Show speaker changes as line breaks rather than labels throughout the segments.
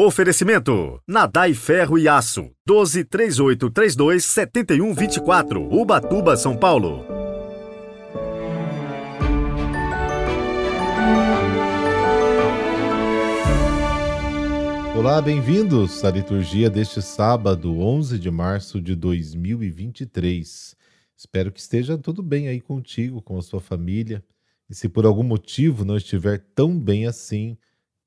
Oferecimento: Nadai Ferro e Aço. 12 3832 7124. Ubatuba, São Paulo.
Olá, bem-vindos à liturgia deste sábado, 11 de março de 2023. Espero que esteja tudo bem aí contigo, com a sua família. E se por algum motivo não estiver tão bem assim,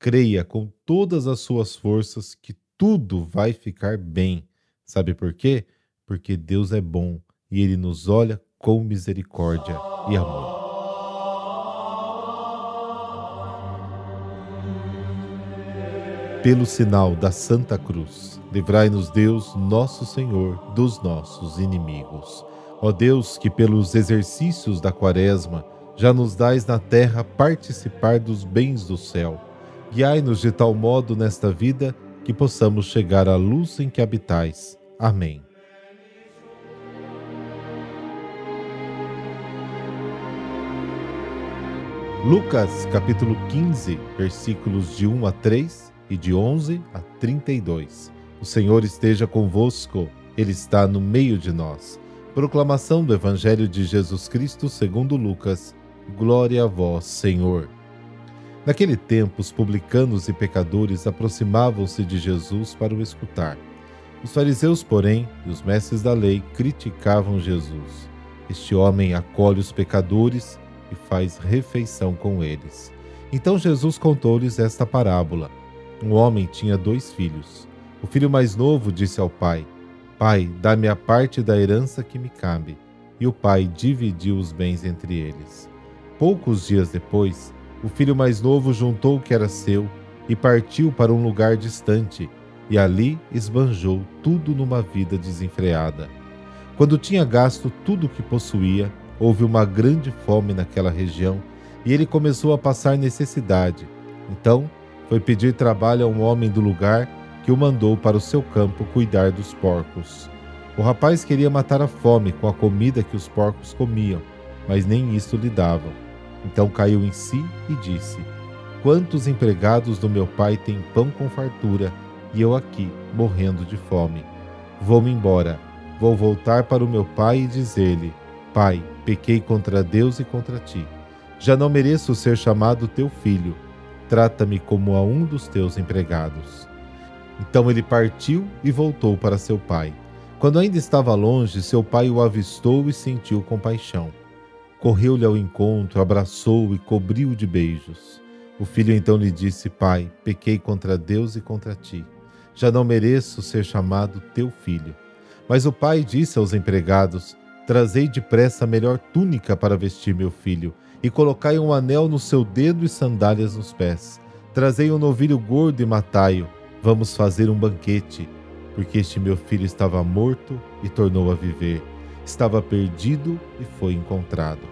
creia com todas as suas forças que tudo vai ficar bem. Sabe por quê? Porque Deus é bom e Ele nos olha com misericórdia e amor. Pelo sinal da Santa Cruz, livrai-nos Deus, nosso Senhor, dos nossos inimigos. Ó Deus, que pelos exercícios da Quaresma já nos dais na terra participar dos bens do céu Guiai-nos de tal modo nesta vida que possamos chegar à luz em que habitais. Amém. Lucas capítulo 15, versículos de 1 a 3 e de 11 a 32. O Senhor esteja convosco, Ele está no meio de nós. Proclamação do Evangelho de Jesus Cristo segundo Lucas. Glória a vós, Senhor. Naquele tempo, os publicanos e pecadores aproximavam-se de Jesus para o escutar. Os fariseus, porém, e os mestres da lei criticavam Jesus. Este homem acolhe os pecadores e faz refeição com eles. Então Jesus contou-lhes esta parábola. Um homem tinha dois filhos. O filho mais novo disse ao pai: Pai, dá-me a parte da herança que me cabe. E o pai dividiu os bens entre eles. Poucos dias depois, o filho mais novo juntou o que era seu e partiu para um lugar distante, e ali esbanjou tudo numa vida desenfreada. Quando tinha gasto tudo o que possuía, houve uma grande fome naquela região e ele começou a passar necessidade. Então, foi pedir trabalho a um homem do lugar que o mandou para o seu campo cuidar dos porcos. O rapaz queria matar a fome com a comida que os porcos comiam, mas nem isso lhe davam. Então caiu em si e disse: Quantos empregados do meu pai têm pão com fartura, e eu aqui, morrendo de fome? Vou-me embora, vou voltar para o meu pai e dizer-lhe: Pai, pequei contra Deus e contra ti. Já não mereço ser chamado teu filho. Trata-me como a um dos teus empregados. Então ele partiu e voltou para seu pai. Quando ainda estava longe, seu pai o avistou e sentiu compaixão correu-lhe ao encontro, abraçou-o e cobriu-o de beijos. O filho então lhe disse: Pai, pequei contra Deus e contra ti. Já não mereço ser chamado teu filho. Mas o pai disse aos empregados: Trazei depressa a melhor túnica para vestir meu filho, e colocai um anel no seu dedo e sandálias nos pés. Trazei um novilho gordo e matai-o. Vamos fazer um banquete, porque este meu filho estava morto e tornou a viver. Estava perdido e foi encontrado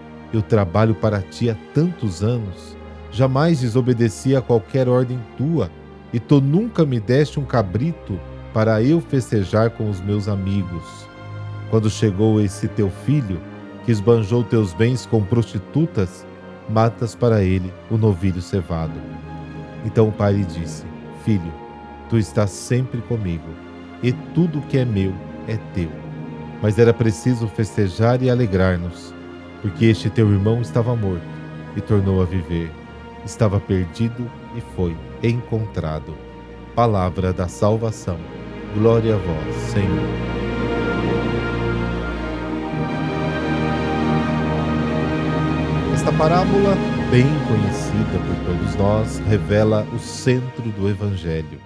eu trabalho para ti há tantos anos, jamais desobedeci a qualquer ordem tua, e tu nunca me deste um cabrito para eu festejar com os meus amigos. Quando chegou esse teu filho, que esbanjou teus bens com prostitutas, matas para ele o novilho cevado. Então o pai lhe disse: Filho, tu estás sempre comigo, e tudo que é meu é teu. Mas era preciso festejar e alegrar-nos porque este teu irmão estava morto e tornou a viver, estava perdido e foi encontrado. Palavra da salvação. Glória a vós, Senhor. Esta parábola, bem conhecida por todos nós, revela o centro do Evangelho: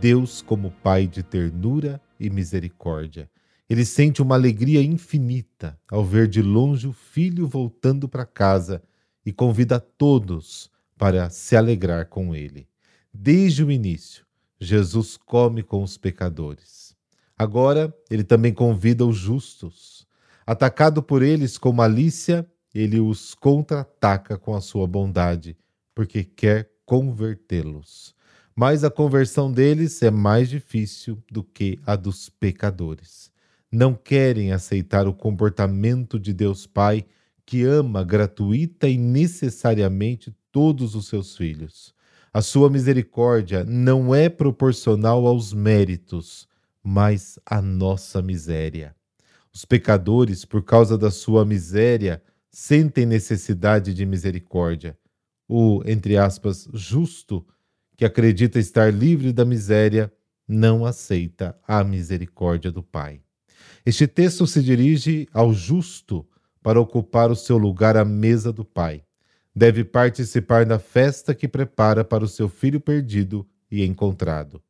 Deus como Pai de ternura e misericórdia ele sente uma alegria infinita ao ver de longe o filho voltando para casa e convida todos para se alegrar com ele. Desde o início, Jesus come com os pecadores. Agora, ele também convida os justos. Atacado por eles com malícia, ele os contra-ataca com a sua bondade, porque quer convertê-los. Mas a conversão deles é mais difícil do que a dos pecadores. Não querem aceitar o comportamento de Deus Pai, que ama gratuita e necessariamente todos os seus filhos. A sua misericórdia não é proporcional aos méritos, mas à nossa miséria. Os pecadores, por causa da sua miséria, sentem necessidade de misericórdia. O, entre aspas, justo, que acredita estar livre da miséria, não aceita a misericórdia do Pai. Este texto se dirige ao justo para ocupar o seu lugar à mesa do Pai. Deve participar da festa que prepara para o seu filho perdido e encontrado.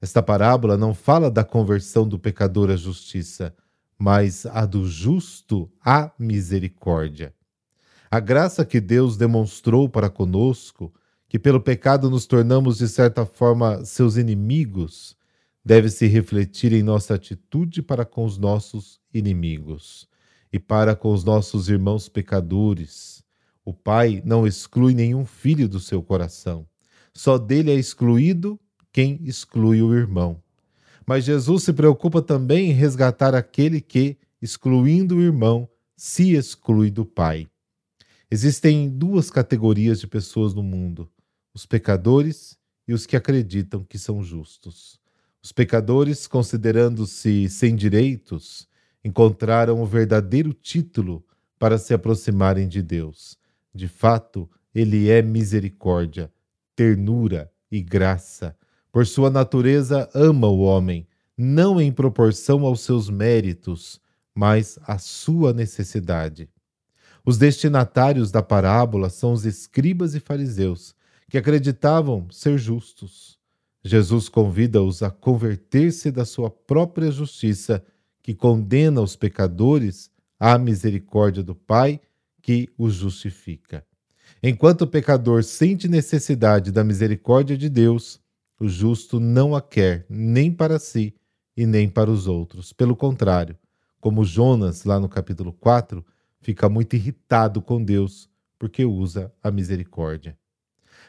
Esta parábola não fala da conversão do pecador à justiça, mas a do justo à misericórdia. A graça que Deus demonstrou para conosco, que pelo pecado nos tornamos de certa forma seus inimigos, deve se refletir em nossa atitude para com os nossos inimigos e para com os nossos irmãos pecadores. O Pai não exclui nenhum filho do seu coração. Só dele é excluído quem exclui o irmão. Mas Jesus se preocupa também em resgatar aquele que, excluindo o irmão, se exclui do Pai. Existem duas categorias de pessoas no mundo: os pecadores e os que acreditam que são justos. Os pecadores, considerando-se sem direitos, encontraram o verdadeiro título para se aproximarem de Deus. De fato, ele é misericórdia, ternura e graça por sua natureza, ama o homem, não em proporção aos seus méritos, mas à sua necessidade. Os destinatários da parábola são os escribas e fariseus, que acreditavam ser justos. Jesus convida-os a converter-se da sua própria justiça, que condena os pecadores, à misericórdia do Pai, que os justifica. Enquanto o pecador sente necessidade da misericórdia de Deus, o justo não a quer nem para si e nem para os outros. Pelo contrário, como Jonas, lá no capítulo 4, fica muito irritado com Deus porque usa a misericórdia.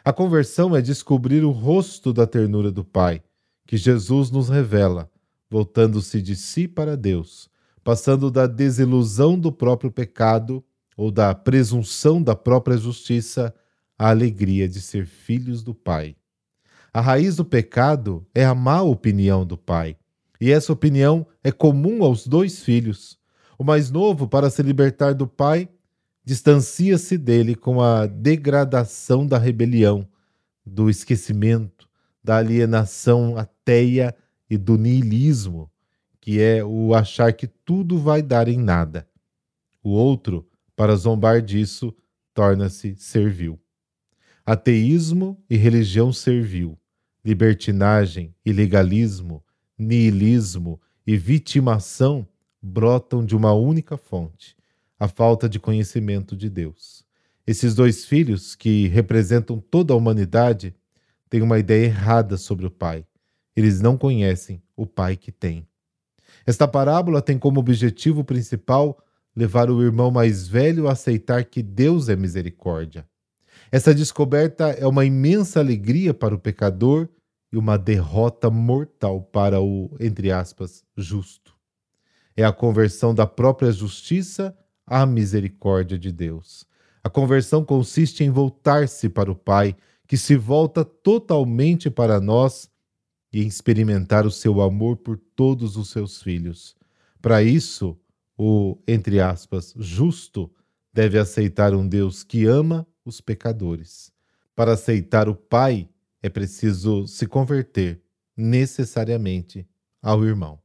A conversão é descobrir o rosto da ternura do Pai, que Jesus nos revela, voltando-se de si para Deus, passando da desilusão do próprio pecado ou da presunção da própria justiça à alegria de ser filhos do Pai. A raiz do pecado é a má opinião do pai, e essa opinião é comum aos dois filhos. O mais novo, para se libertar do pai, distancia-se dele com a degradação da rebelião, do esquecimento, da alienação ateia e do niilismo, que é o achar que tudo vai dar em nada. O outro, para zombar disso, torna-se servil. Ateísmo e religião servil libertinagem, ilegalismo, niilismo e vitimação brotam de uma única fonte, a falta de conhecimento de Deus. Esses dois filhos, que representam toda a humanidade, têm uma ideia errada sobre o Pai. Eles não conhecem o Pai que tem. Esta parábola tem como objetivo principal levar o irmão mais velho a aceitar que Deus é misericórdia. Essa descoberta é uma imensa alegria para o pecador e uma derrota mortal para o, entre aspas, justo. É a conversão da própria justiça à misericórdia de Deus. A conversão consiste em voltar-se para o Pai, que se volta totalmente para nós e experimentar o seu amor por todos os seus filhos. Para isso, o, entre aspas, justo deve aceitar um Deus que ama os pecadores. Para aceitar o Pai, é preciso se converter necessariamente ao irmão.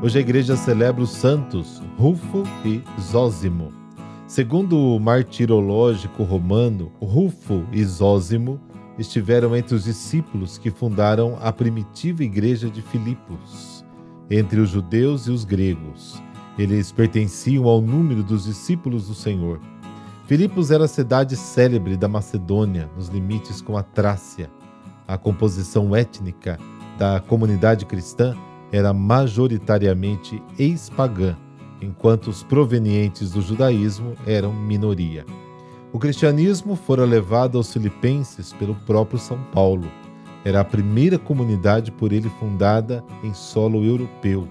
Hoje a igreja celebra os santos Rufo e Zósimo. Segundo o martirológico romano, Rufo e Zósimo estiveram entre os discípulos que fundaram a primitiva igreja de Filipos, entre os judeus e os gregos. Eles pertenciam ao número dos discípulos do Senhor. Filipos era a cidade célebre da Macedônia, nos limites com a Trácia. A composição étnica da comunidade cristã era majoritariamente ex-pagã, enquanto os provenientes do judaísmo eram minoria. O cristianismo fora levado aos filipenses pelo próprio São Paulo. Era a primeira comunidade por ele fundada em solo europeu,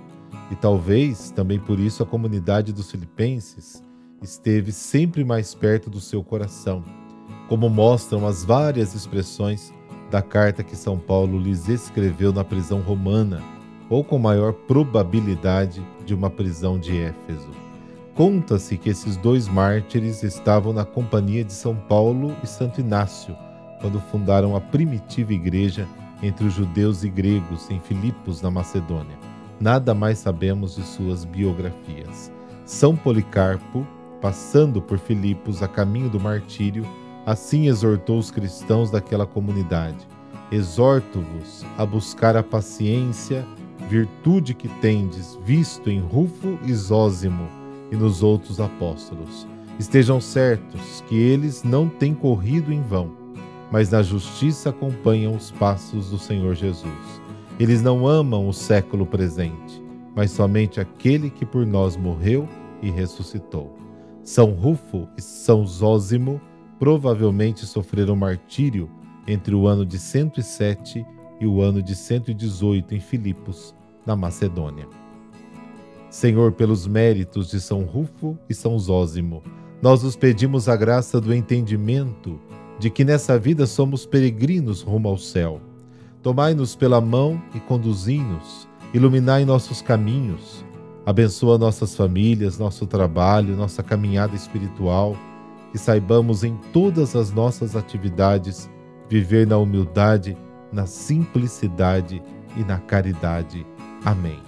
e talvez também por isso a comunidade dos filipenses esteve sempre mais perto do seu coração, como mostram as várias expressões da carta que São Paulo lhes escreveu na prisão romana, ou com maior probabilidade de uma prisão de Éfeso. Conta-se que esses dois mártires estavam na companhia de São Paulo e Santo Inácio quando fundaram a primitiva igreja entre os judeus e gregos em Filipos, na Macedônia. Nada mais sabemos de suas biografias. São Policarpo, passando por Filipos a caminho do martírio, assim exortou os cristãos daquela comunidade: Exorto-vos a buscar a paciência, virtude que tendes visto em Rufo e Zósimo e nos outros apóstolos. Estejam certos que eles não têm corrido em vão, mas na justiça acompanham os passos do Senhor Jesus. Eles não amam o século presente, mas somente aquele que por nós morreu e ressuscitou. São Rufo e São Zósimo provavelmente sofreram martírio entre o ano de 107 e o ano de 118 em Filipos, na Macedônia. Senhor, pelos méritos de São Rufo e São Zósimo, nós os pedimos a graça do entendimento de que nessa vida somos peregrinos rumo ao céu. Tomai-nos pela mão e conduzi-nos, iluminai nossos caminhos, abençoa nossas famílias, nosso trabalho, nossa caminhada espiritual, que saibamos em todas as nossas atividades viver na humildade, na simplicidade e na caridade. Amém.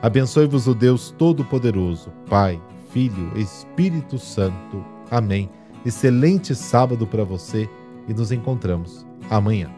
Abençoe-vos o Deus Todo-Poderoso, Pai, Filho, Espírito Santo. Amém. Excelente sábado para você e nos encontramos amanhã.